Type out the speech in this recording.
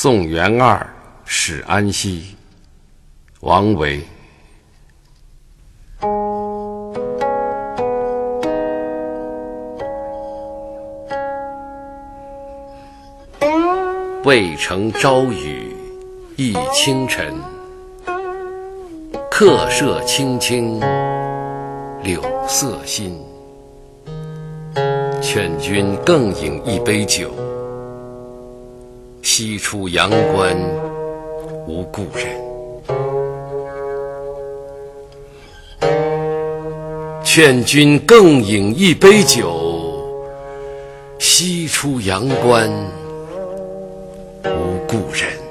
宋元二使安西，王维。渭城朝雨浥轻尘，客舍青青柳色新。劝君更饮一杯酒，西出阳关无故人。劝君更饮一杯酒，西出阳关无故人。